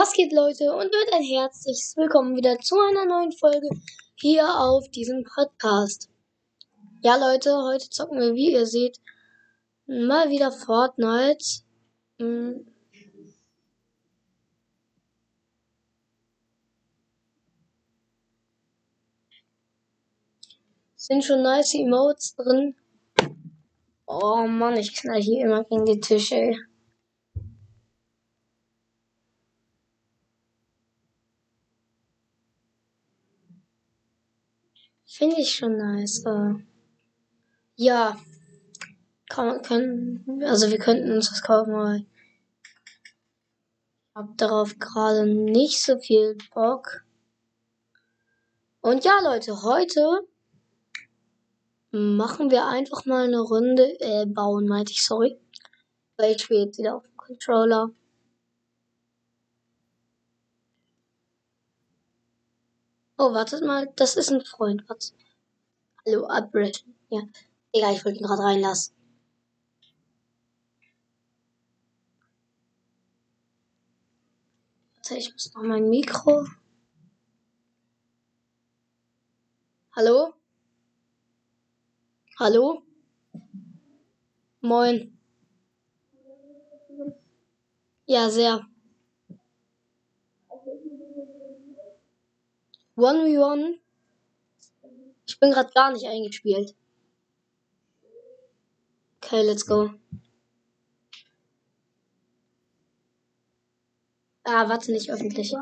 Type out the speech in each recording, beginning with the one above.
Was geht, Leute? Und mit ein herzliches Willkommen wieder zu einer neuen Folge hier auf diesem Podcast. Ja, Leute, heute zocken wir, wie ihr seht, mal wieder Fortnite. Hm. Sind schon nice Emotes drin. Oh Mann, ich knall hier immer gegen die Tische. Finde ich schon nice. Äh, ja, kann, können, also wir könnten uns das kaufen, aber ich habe darauf gerade nicht so viel Bock. Und ja, Leute, heute machen wir einfach mal eine Runde, äh, bauen, meinte ich, sorry. Weil ich spiele jetzt wieder auf dem Controller. Oh, wartet mal, das ist ein Freund. Was? Hallo, abbrechen. Ja. Egal, ich wollte ihn gerade reinlassen. Warte, ich muss noch mein Mikro. Hallo? Hallo? Moin. Ja, sehr. 1v1. Ich bin gerade gar nicht eingespielt. Okay, let's go. Ah, warte, nicht öffentlich.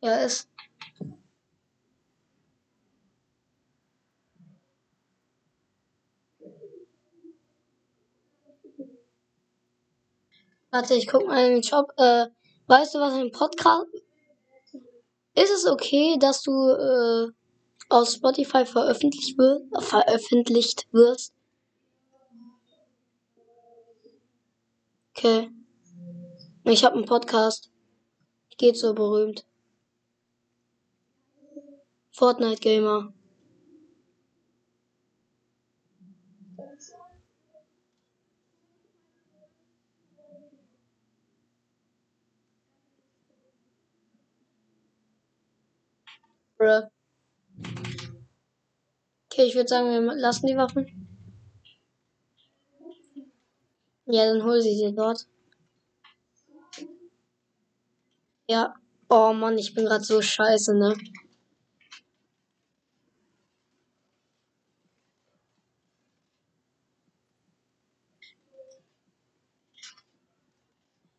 Ja, ist. Warte, ich guck mal in den Shop. Äh, weißt du, was ein Podcast... Ist es okay, dass du äh, auf Spotify veröffentlicht, wird, veröffentlicht wirst? Okay. Ich habe einen Podcast. Geht so berühmt. Fortnite Gamer. Bruh. Okay, ich würde sagen, wir lassen die Waffen. Ja, dann hol sie dir dort. Ja. Oh Mann, ich bin gerade so scheiße, ne?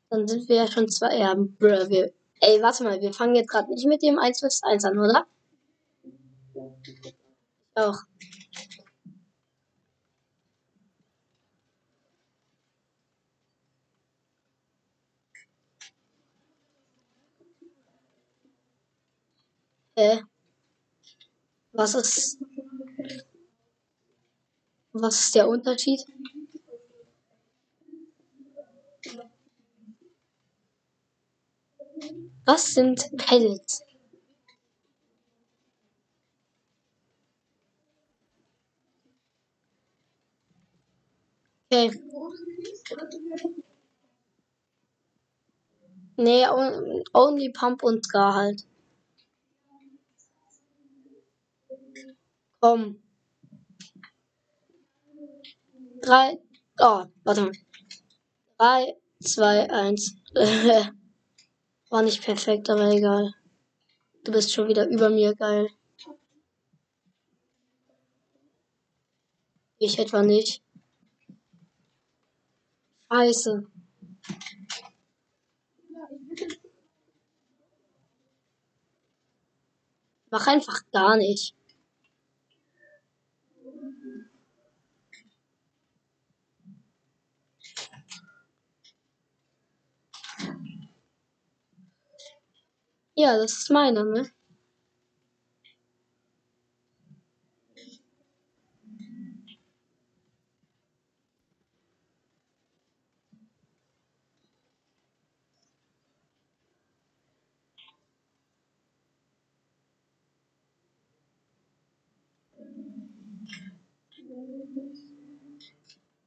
Dann sind wir ja schon zwei. Ja, bruh, wir. Ey, warte mal, wir fangen jetzt gerade nicht mit dem 1 vs 1 an, oder? Auch. Äh. Was ist. Was ist der Unterschied? Was sind Pellets? Okay. Nee, only Pump und Scar halt. Komm. Drei. Oh, warte mal. Drei, zwei, eins. War nicht perfekt, aber egal. Du bist schon wieder über mir, geil. Ich etwa nicht. Scheiße. Mach einfach gar nicht. Ja, das ist meiner, ne?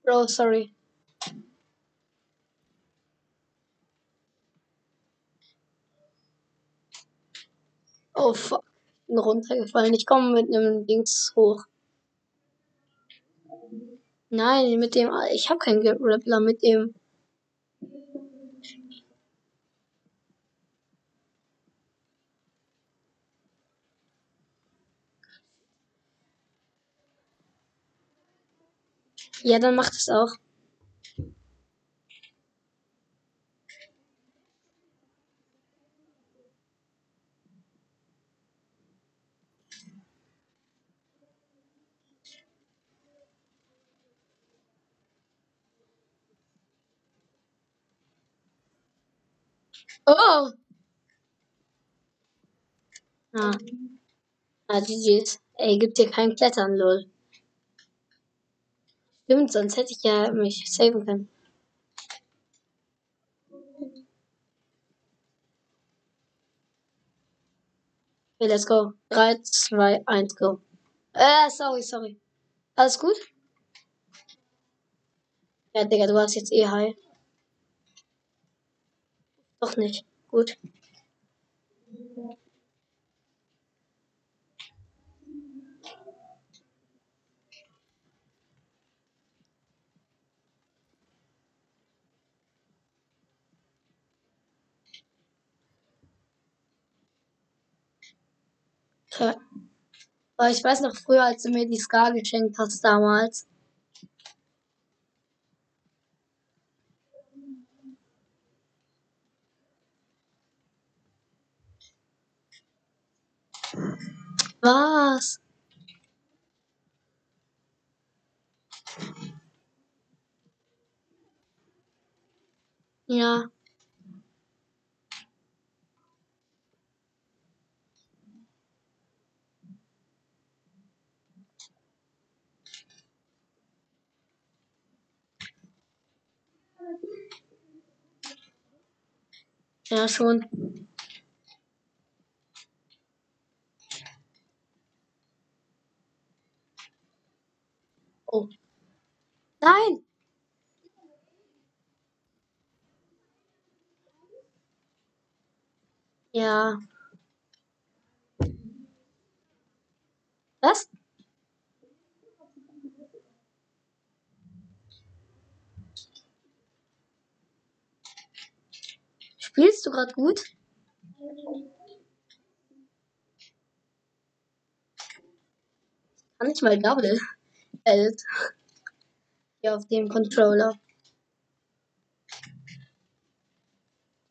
Bro, sorry. Oh bin runtergefallen. Ich komme mit einem Dings hoch. Nein, mit dem. Ich habe keinen Grappler mit dem. Ja, dann macht es auch. Oh! Ah. Ah, GG's. Ey, gibt hier kein Klettern, lol. Stimmt, sonst hätte ich ja mich saven können. Okay, let's go. 3, 2, 1, go. Äh, sorry, sorry. Alles gut? Ja, Digga, du hast jetzt eh high. Doch nicht. Gut. Ich weiß noch früher, als du mir die Scar geschenkt hast damals. Was? Ja. Ja, schon. Oh. Nein! Ja. Was? Spielst du gerade gut? Kann ich mal Double. Welt. Hier auf dem Controller.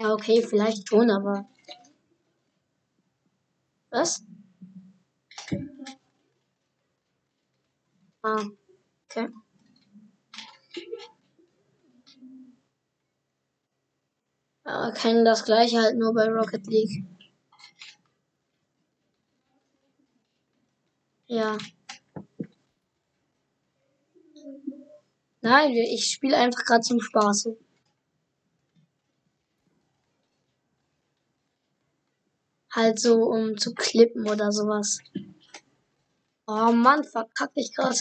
Ja, okay, vielleicht schon, aber. Was? Ah, okay. Aber kann das gleiche halt nur bei Rocket League. Ja. Nein, ich spiele einfach gerade zum Spaß. Halt so, um zu klippen oder sowas. Oh Mann, verkacke ich gerade.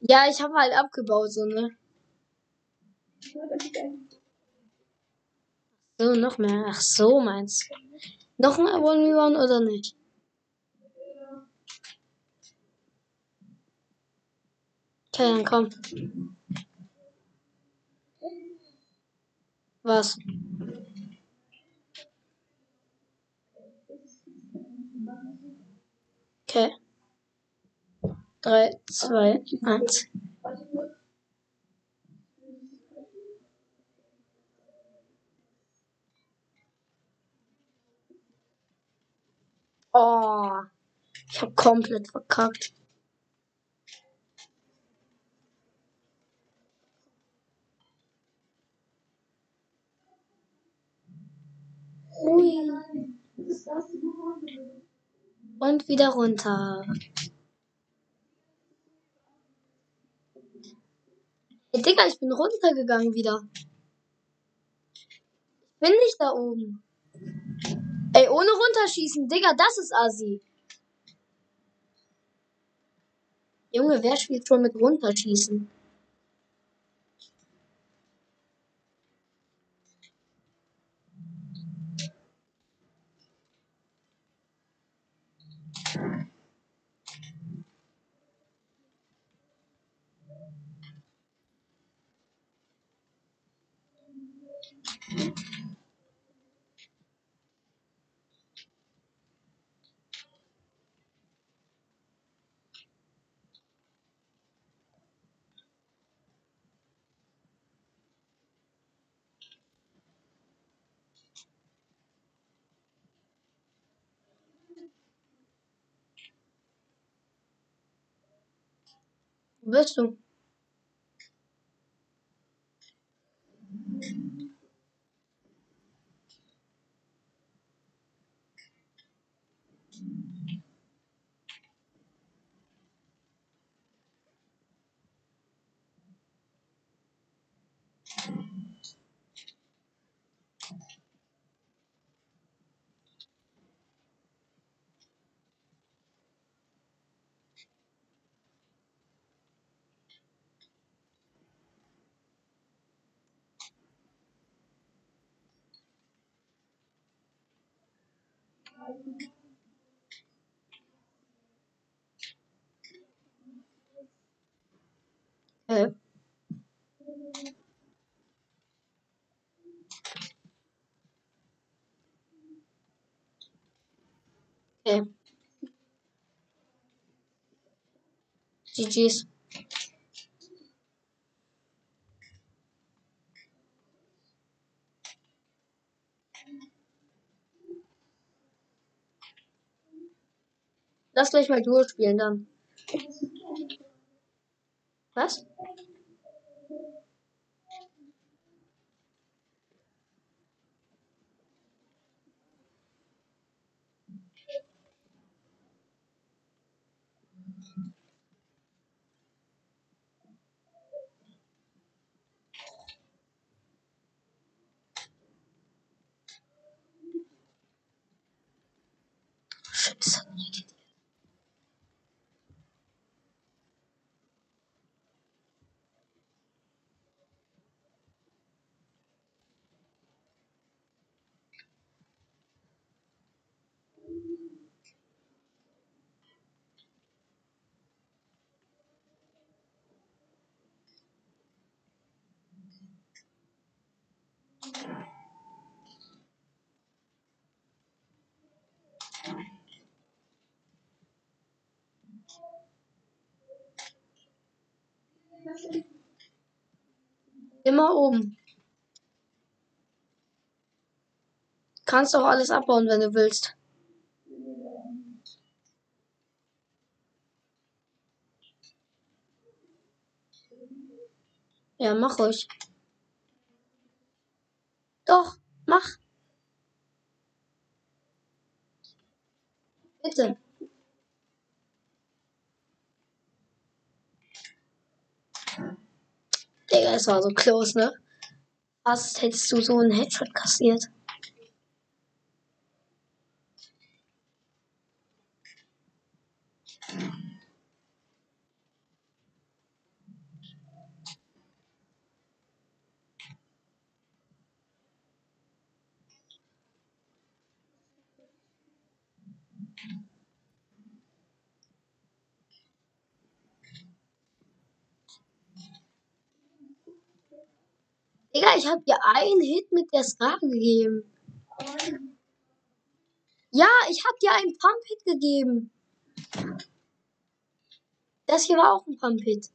Ja, ich habe halt abgebaut, so, ne? So, noch mehr. Ach so, meinst du? Noch ein 1 oder nicht? Okay, dann komm. Was? Okay. 3, 2, 1. Oh, ich habe komplett verkackt. Hui. Und wieder runter. Hey, Digga, ich bin runtergegangen wieder. Bin nicht da oben. Ey, ohne runterschießen, Digga, das ist Assi. Junge, wer spielt schon mit runterschießen? بس bist du? Äh. Okay. Lass gleich mal Duo spielen dann. Was? Immer oben. Kannst auch alles abbauen, wenn du willst. Ja, mach ruhig. Doch, mach. Bitte. Digga, es war so close, ne? Fast hättest du so einen Headshot kassiert. Digga, ich hab dir einen Hit mit der Scar gegeben. Ja, ich hab dir einen Pump-Hit gegeben. Das hier war auch ein Pump-Hit.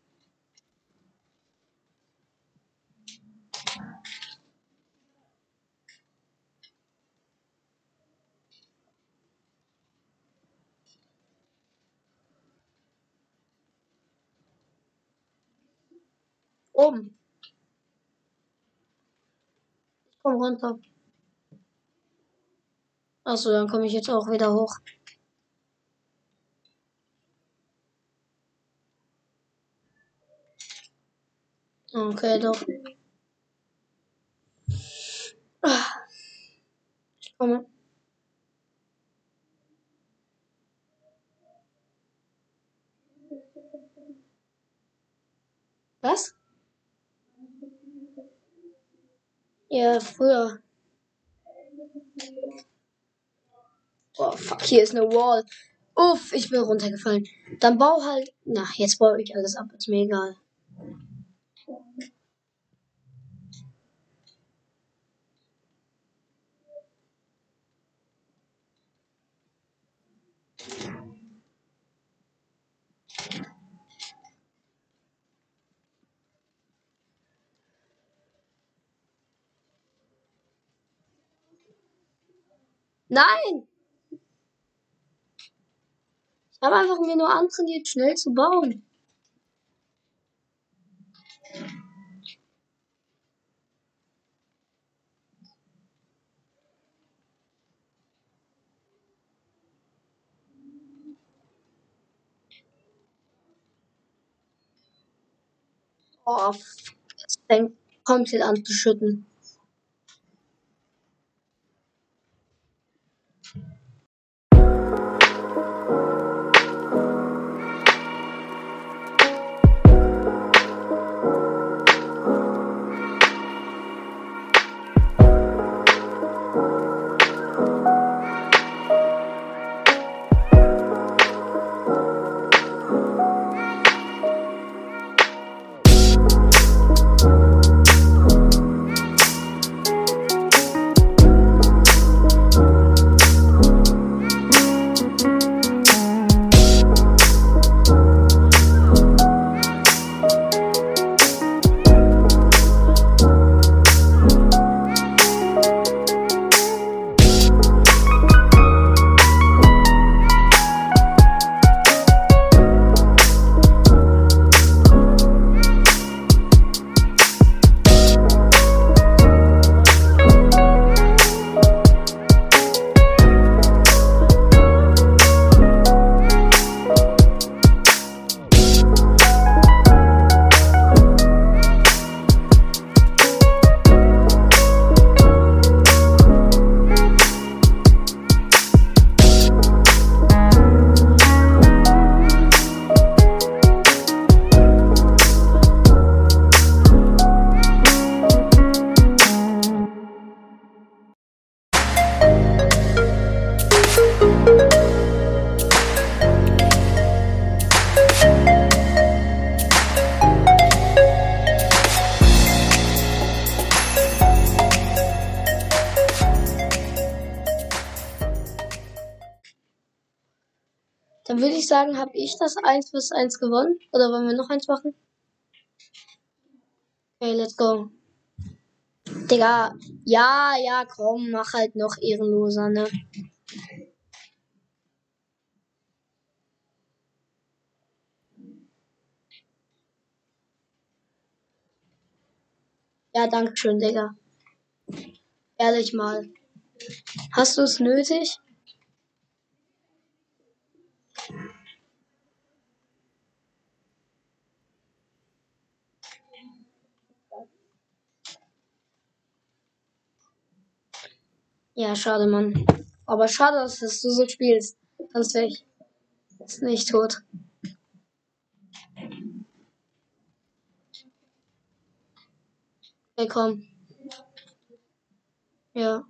Oben. Komm runter. Achso, dann komme ich jetzt auch wieder hoch. Okay, doch. Ich komme. Was? Ja, früher. Oh, fuck, hier ist eine Wall. Uff, ich bin runtergefallen. Dann bau halt. Na, jetzt baue ich alles ab, ist mir egal. Nein! Ich habe einfach mir nur antrainiert, schnell zu bauen. Oh, es fängt komplett an zu schütten. Habe ich das 1 bis 1 gewonnen. Oder wollen wir noch eins machen? Okay, let's go. Digga, ja, ja, komm, mach halt noch ehrenloser, ne? Ja, danke schön, Digga. Ehrlich mal. Hast du es nötig? Ja, schade, Mann. Aber schade, dass du so spielst. Sonst wäre ich ist nicht tot. Okay, komm. Ja.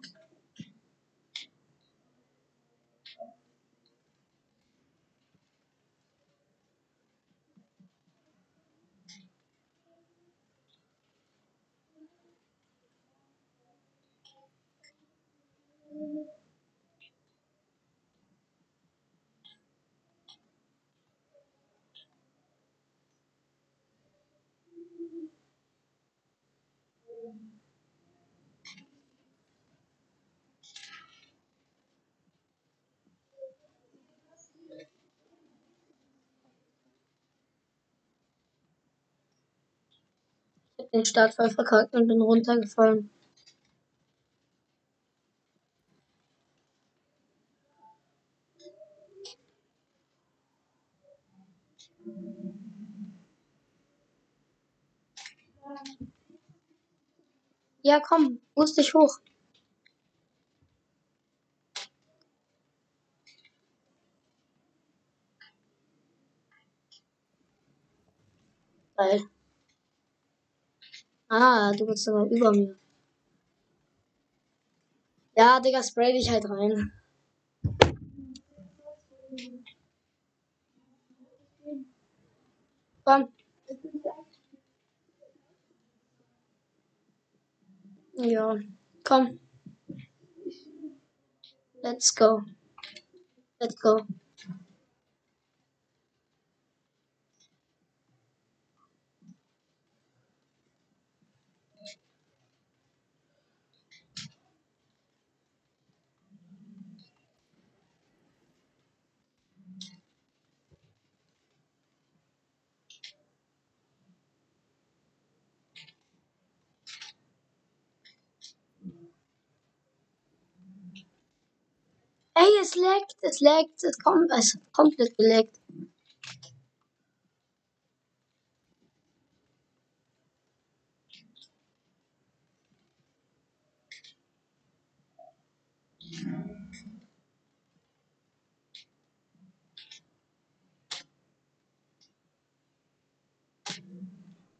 Den Start voll verkackt und bin runtergefallen. Ja, komm, musst dich hoch. Geil. Ah, du bist sogar über mir. Ja, Digga, spray dich halt rein. Komm. Ja, komm. Let's go. Let's go. Ey, es leckt, es leckt, es kommt, es komplett geleckt.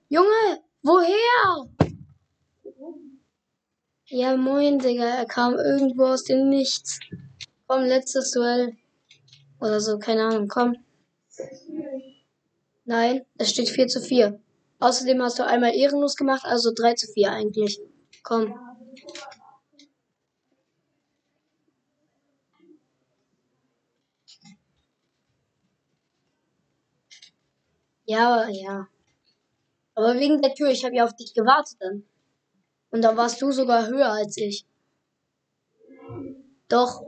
Junge, woher? Ja, moin, Digga. Er kam irgendwo aus dem Nichts. Komm, letztes Duell. Oder so, keine Ahnung, komm. Nein, es steht 4 zu 4. Außerdem hast du einmal ehrenlos gemacht, also 3 zu 4 eigentlich. Komm. Ja, ja. Aber wegen der Tür, ich habe ja auf dich gewartet dann. Und da warst du sogar höher als ich. Doch.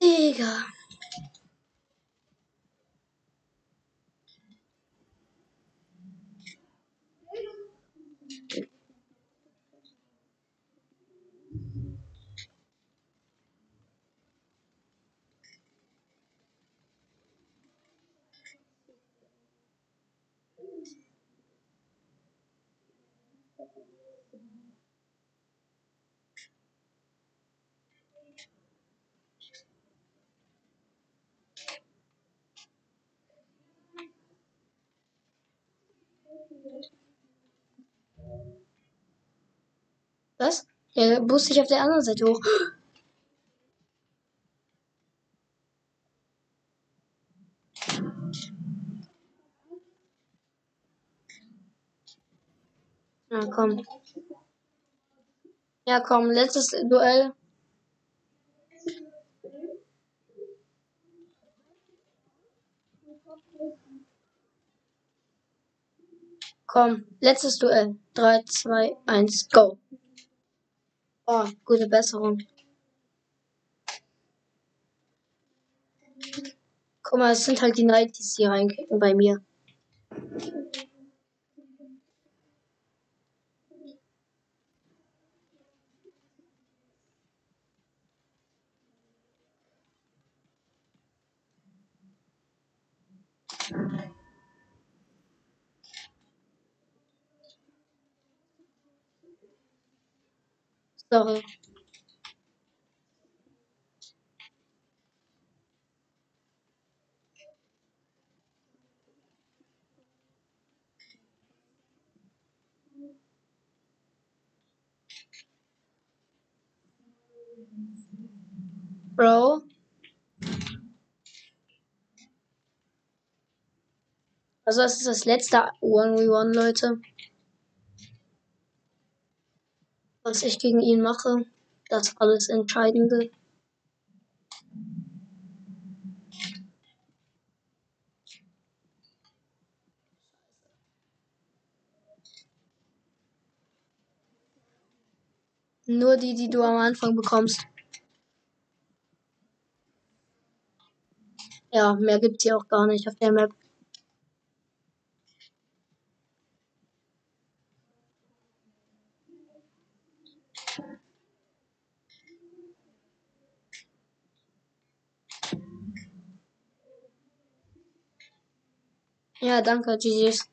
Digga. Was? Der boost sich auf der anderen Seite hoch. Na komm. Ja, komm, letztes Duell. Komm, letztes Duell. 3, 2, 1, go. Oh, gute Besserung. Guck mal, es sind halt die 90s, die reinkicken bei mir. Sorry. Bro. Also das ist das letzte 1v1, Leute. Was ich gegen ihn mache. Das alles Entscheidende. Nur die, die du am Anfang bekommst. Ja, mehr gibt's hier auch gar nicht auf der Map. Danke, GG's.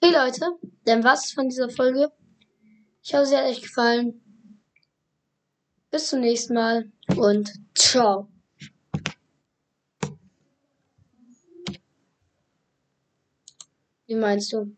Okay, Leute, dann was von dieser Folge. Ich hoffe, sie hat euch gefallen. Bis zum nächsten Mal und ciao. Wie meinst du?